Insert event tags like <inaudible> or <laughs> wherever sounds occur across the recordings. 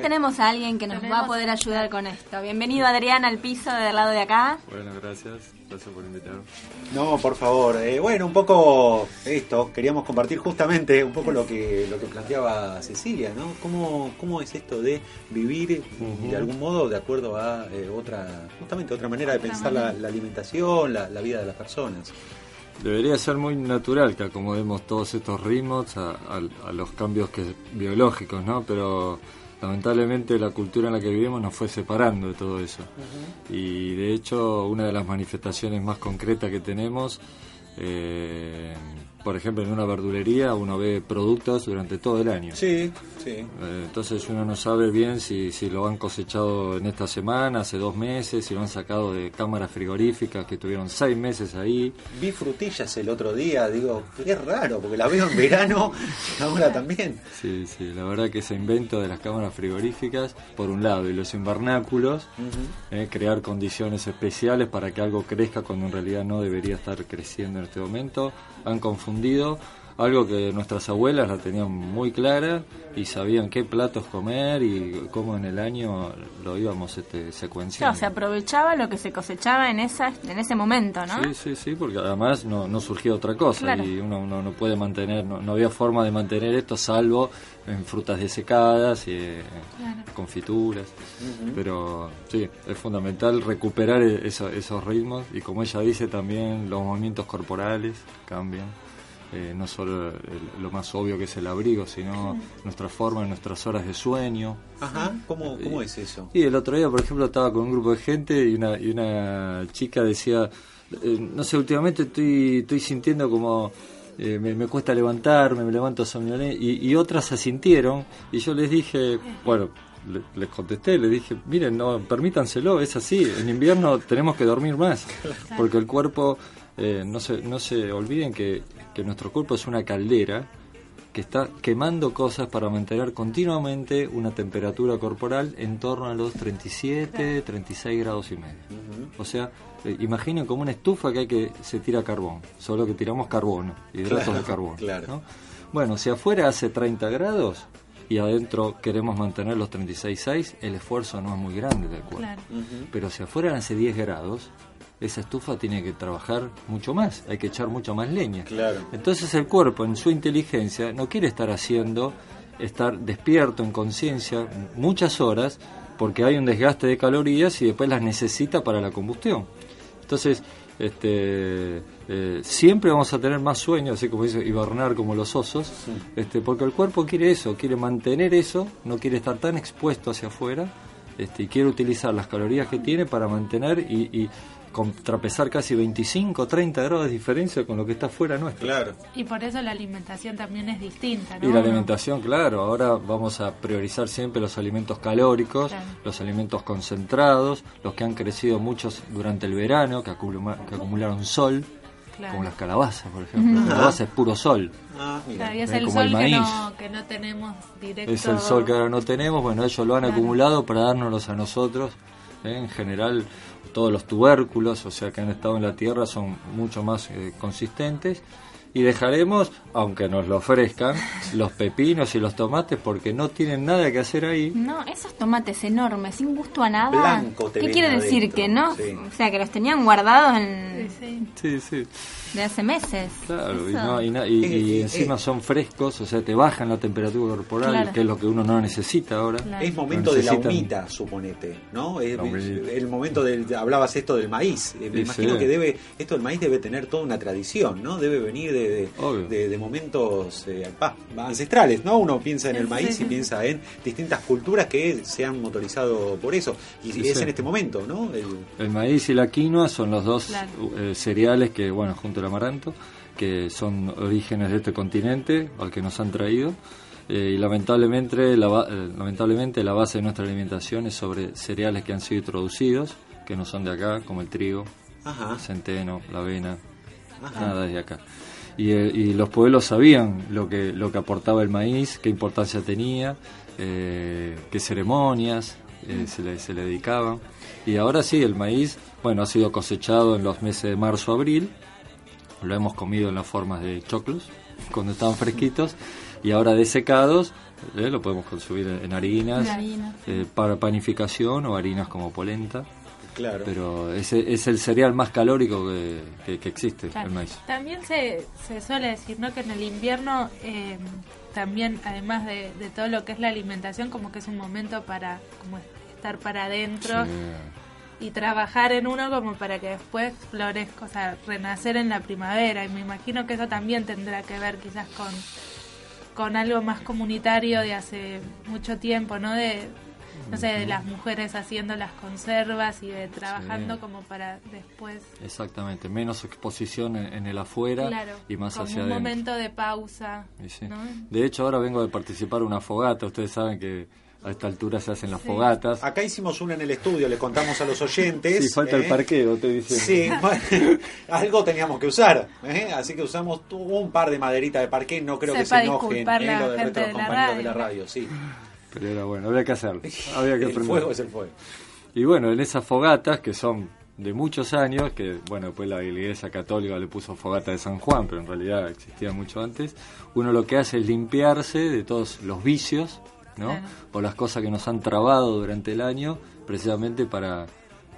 Ya tenemos a alguien que nos va a poder ayudar con esto. Bienvenido Adrián al piso del lado de acá. Bueno, gracias. Gracias por invitarme. No, por favor. Eh, bueno, un poco esto, queríamos compartir justamente un poco lo que lo que planteaba Cecilia, ¿no? ¿Cómo, cómo es esto de vivir de algún modo de acuerdo a eh, otra, justamente otra manera de pensar la, alimentación, la, vida de las personas? Debería ser muy natural que acomodemos todos estos ritmos a, a los cambios que, biológicos, ¿no? Pero lamentablemente la cultura en la que vivimos nos fue separando de todo eso. Y de hecho, una de las manifestaciones más concretas que tenemos eh, por ejemplo, en una verdulería uno ve productos durante todo el año. Sí, sí. Eh, entonces uno no sabe bien si, si lo han cosechado en esta semana, hace dos meses, si lo han sacado de cámaras frigoríficas que tuvieron seis meses ahí. Vi frutillas el otro día, digo, qué raro, porque la veo en verano y <laughs> ahora también. Sí, sí, la verdad que ese invento de las cámaras frigoríficas, por un lado, y los invernáculos, eh, crear condiciones especiales para que algo crezca cuando en realidad no debería estar creciendo en este momento, han confundido algo que nuestras abuelas la tenían muy clara y sabían qué platos comer y cómo en el año lo íbamos este, secuenciando. Claro, se aprovechaba lo que se cosechaba en esa en ese momento, ¿no? Sí, sí, sí, porque además no, no surgía otra cosa y uno, no puede mantener, no, había forma de mantener esto salvo en frutas desecadas y confituras. Pero sí, es fundamental recuperar e-, esos ritmos y como ella dice también los movimientos corporales cambian. Eh, no solo lo más obvio que es el abrigo, sino nuestra forma, nuestras horas de sueño. Ajá, ¿cómo, cómo es eso? Y el otro día, por ejemplo, estaba con un grupo de gente y una, y una chica decía, eh, no sé, últimamente estoy, estoy sintiendo como... Eh, me, cuesta levantarme, me levanto somnolento, y, y otras asintieron, y yo les dije, bueno, les contesté, les dije, miren, no, permítanselo, es así, en invierno tenemos que dormir más, porque el cuerpo, no, se, no se olviden que que nuestro cuerpo es una caldera que está quemando cosas para mantener continuamente una temperatura corporal en torno a los 37, 36 grados y medio. O sea, eh, imaginen como una estufa que hay que se tira carbón, solo que tiramos carbono, hidratos de carbono. Bueno, si afuera hace 30 grados y adentro queremos mantener los 36,6, el esfuerzo no es muy grande del cuerpo. Pero si afuera hace 10 grados, esa estufa tiene que trabajar mucho más, hay que echar mucho más leña. Claro. Entonces el cuerpo en su inteligencia no quiere estar haciendo, estar despierto en conciencia muchas horas porque hay un desgaste de calorías y después las necesita para la combustión. Entonces, este, eh, siempre vamos a tener más sueño, así como dice, hibernar como los osos, este, porque el cuerpo quiere eso, quiere mantener eso, no quiere estar tan expuesto hacia afuera este, y quiere utilizar las calorías que tiene para mantener y, contrapesar casi 25, 30 grados de diferencia con lo que está fuera nuestro. Claro. Y por eso la alimentación también es distinta, ¿no? Y la alimentación, claro, ahora vamos a priorizar siempre los alimentos calóricos, los alimentos concentrados, los que han crecido muchos durante el verano, que, que acumularon sol. Como las calabazas, por ejemplo. La calabaza es puro sol. Ah, y es el sol Que, no, tenemos directo. Es el sol que ahora no tenemos. Bueno, ellos lo han acumulado para dárnoslos a nosotros. ¿Eh? En general, todos los tubérculos, o sea que han estado en la tierra, son mucho más eh, consistentes. Y dejaremos, aunque nos lo ofrezcan, los pepinos y los tomates porque no tienen nada que hacer ahí. No, esos tomates enormes, sin gusto a nada. ¿Qué quiere decir? Que no, o sea, que los tenían guardados en... Sí, sí de hace meses. Claro, y, encima son frescos, o sea, te bajan la temperatura corporal, que es lo que uno no necesita ahora. Es momento de la humita, suponete, ¿no? Es, el momento del, hablabas esto del maíz, eh, me imagino que debe, esto del maíz debe tener toda una tradición, ¿no? Debe venir de, de, momentos eh, ancestrales, ¿no? Uno piensa en el maíz y piensa en distintas culturas que se han motorizado por eso, y es en este momento, ¿no? El, maíz y la quinoa son los dos eh, cereales que, bueno, junto el amaranto, que son orígenes de este continente al que nos han traído. Eh, y lamentablemente la, lamentablemente la base de nuestra alimentación es sobre cereales que han sido introducidos, que no son de acá, como el trigo, el centeno, la avena, nada de acá. Y, eh, y, los pueblos sabían lo que, lo que aportaba el maíz, qué importancia tenía, qué ceremonias se, le, se le dedicaban. Y ahora sí, el maíz, bueno, ha sido cosechado en los meses de marzo, abril, lo hemos comido en las formas de choclos, <laughs> cuando estaban fresquitos, Y ahora desecados eh, lo podemos consumir en, harinas, eh, para panificación o harinas como polenta. Claro. Pero es el cereal más calórico que, que, existe, el maíz. También se, se suele decir ¿no? que en el invierno eh, también, además de, todo lo que es la alimentación, como que es un momento para como estar para adentro y trabajar en uno como para que después florezca, o sea, renacer en la primavera. Y me imagino que eso también tendrá que ver quizás con, con algo más comunitario de hace mucho tiempo, ¿no? De, no sé, de las mujeres haciendo las conservas y de trabajando como para después. Exactamente, menos exposición en, el afuera y más como hacia un momento de pausa. De hecho, ahora vengo de participar en una fogata. Ustedes saben que a esta altura se hacen las fogatas. Acá hicimos una en el estudio, le contamos a los oyentes. Sí, falta el ¿eh? parqueo, te dice. Sí, <laughs> algo teníamos que usar. ¿eh? Así que usamos un par de maderitas de parque, no creo que se enojen ¿eh? lo de de la, de la radio. Sí. Pero era bueno, había que hacerlo. Había que <laughs> el fuego es el fuego. Y bueno, en esas fogatas que son de muchos años, que bueno, después la Iglesia Católica le puso fogata de San Juan, pero en realidad existía mucho antes, uno lo que hace es limpiarse de todos los vicios ¿no? O las cosas que nos han trabado durante el año, precisamente para,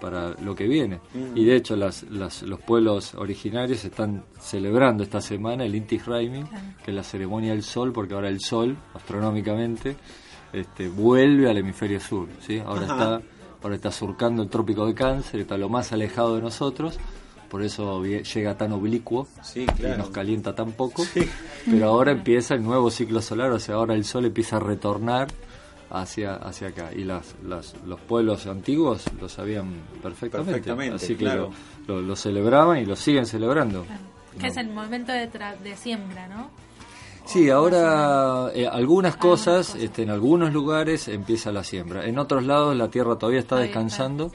para lo que viene. Mm. Y de hecho, las, las, los pueblos originarios están celebrando esta semana el Inti Raimi, que es la ceremonia del sol, porque ahora el sol, astronómicamente, este, vuelve al hemisferio sur. ¿sí? Ahora, está, ahora está surcando el trópico de Cáncer, está lo más alejado de nosotros por eso llega tan oblicuo y nos calienta tan poco. Pero ahora empieza el nuevo ciclo solar, o sea, ahora el sol empieza a retornar hacia, hacia acá. Y las, los pueblos antiguos lo sabían perfectamente. así que lo, celebraban y lo siguen celebrando. Que es el momento de, de siembra, ¿no? Sí, ahora eh, algunas cosas, este, en algunos lugares empieza la siembra. En otros lados la tierra todavía está descansando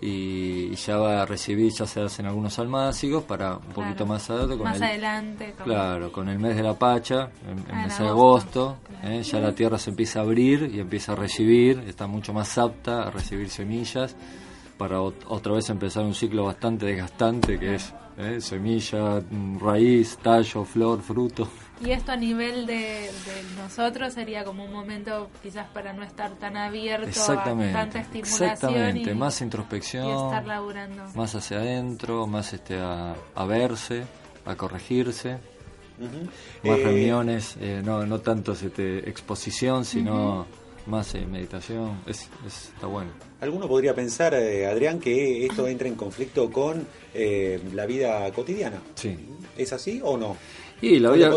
y ya va a recibir, ya se hacen algunos almácigos para un poquito más adelante. Con más adelante. Claro, con el mes de la Pacha, el mes de agosto, ¿eh? ya la tierra se empieza a abrir y empieza a recibir, está mucho más apta a recibir semillas para otra vez empezar un ciclo bastante desgastante que es ¿eh? semilla, raíz, tallo, flor, fruto. Y esto a nivel de, nosotros sería como un momento quizás para no estar tan abierto a tanta estimulación. Exactamente, más introspección. Más hacia adentro, más este a, verse, a corregirse. Más eh, reuniones, eh, no, no tanto este, exposición, sino más eh, meditación. Es, está bueno. Alguno podría pensar, Adrián, que esto entra en conflicto con la vida cotidiana. Sí. ¿Es así o no? Y la vida,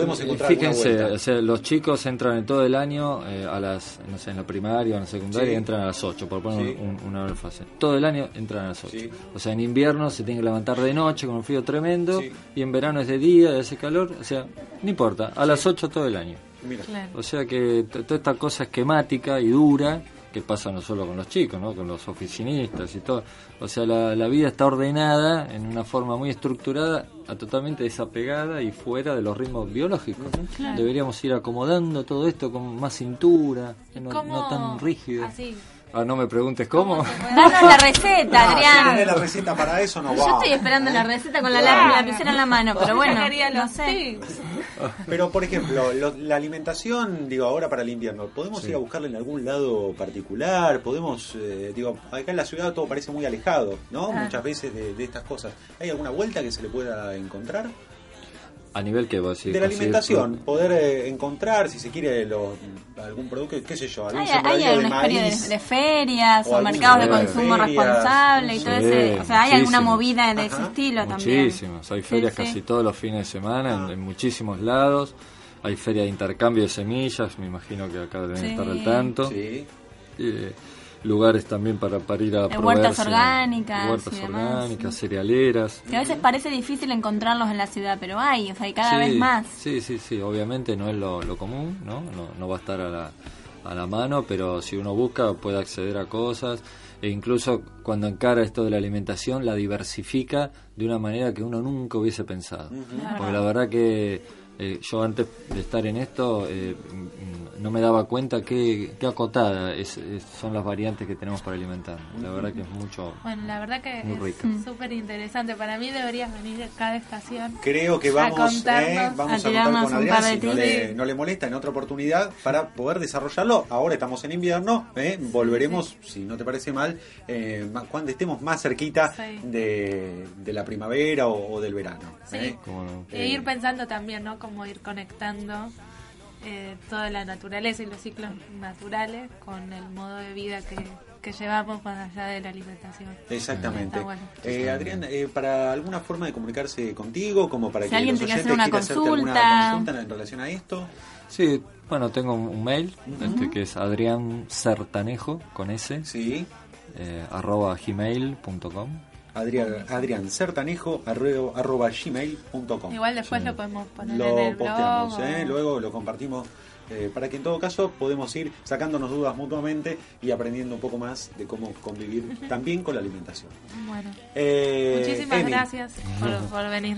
fíjense, los chicos entran en todo el año eh, a las, no sé, en la primaria o en la secundaria entran a las 8, por poner una fase. Todo el año entran a las 8. O sea, en invierno se tienen que levantar de noche con un frío tremendo y en verano es de día, de ese calor, o sea, no importa, a las 8 todo el año. O sea que toda esta cosa esquemática y dura que pasa no solo con los chicos, ¿no? con los oficinistas y todo. O sea, la, vida está ordenada en una forma muy estructurada, a totalmente desapegada y fuera de los ritmos biológicos. Deberíamos ir acomodando todo esto con más cintura, no, no, tan rígido. Así Ah, no me preguntes cómo. Danos la receta, Adrián. ¿Tienes la receta para eso no Yo estoy esperando la receta con la lapicera en la mano, pero bueno, no sé. Pero, por ejemplo, la alimentación, digo, ahora para el invierno, ¿podemos ir a buscarla en algún lado particular? ¿Podemos, eh, digo, acá en la ciudad todo parece muy alejado, ¿no? Ah. Muchas veces de, de estas cosas. ¿Hay alguna vuelta que se le pueda encontrar? A nivel que vos De la alimentación, poder eh, encontrar, si se quiere, algún producto, qué sé yo, algún hay, hay una de, de, ferias o, mercados de consumo responsable y todo ese. O sea, hay alguna movida de ese estilo también. Muchísimas. Hay ferias casi todos los fines de semana en, muchísimos lados. Hay ferias de intercambio de semillas, me imagino que acá deben estar al tanto. Sí. Eh, lugares también para, para ir a probar huertas orgánicas huertas orgánicas cerealeras. Que a veces parece difícil encontrarlos en la ciudad pero hay o sea hay cada vez más. sí sí sí obviamente no es lo, común ¿no? ¿no? no va a estar a la, a la mano pero si uno busca puede acceder a cosas e incluso cuando encara esto de la alimentación la diversifica de una manera que uno nunca hubiese pensado. Porque la verdad que eh, yo antes de estar en esto eh, no me daba cuenta qué, qué acotada es, son las variantes que tenemos para alimentar. La verdad que es mucho. Bueno, la verdad que es súper interesante. Para mí deberías venir cada estación. Creo que vamos, a, vamos a, contar con Adrián si no le, no le, molesta en otra oportunidad para poder desarrollarlo. Ahora estamos en invierno, volveremos, si no te parece mal, cuando estemos más cerquita de, de, la primavera o, del verano. Sí. E ir pensando también, ¿no? Como ir conectando eh, toda la naturaleza y los ciclos naturales con el modo de vida que, llevamos más allá de la alimentación. Exactamente. Eh, Adrián, eh, para alguna forma de comunicarse contigo, como para que alguien los oyentes una consulta. consulta en relación a esto. Sí, bueno, tengo un mail este, que es Adrián Sertanejo con S. Sí. arroba gmail.com Adrián, Adrián Sertanejo arroba, gmail.com. Igual después lo podemos poner en el posteamos, ¿eh? luego lo compartimos eh, para que en todo caso podemos ir sacándonos dudas mutuamente y aprendiendo un poco más de cómo convivir también con la alimentación. Bueno, eh, muchísimas gracias por, por venir.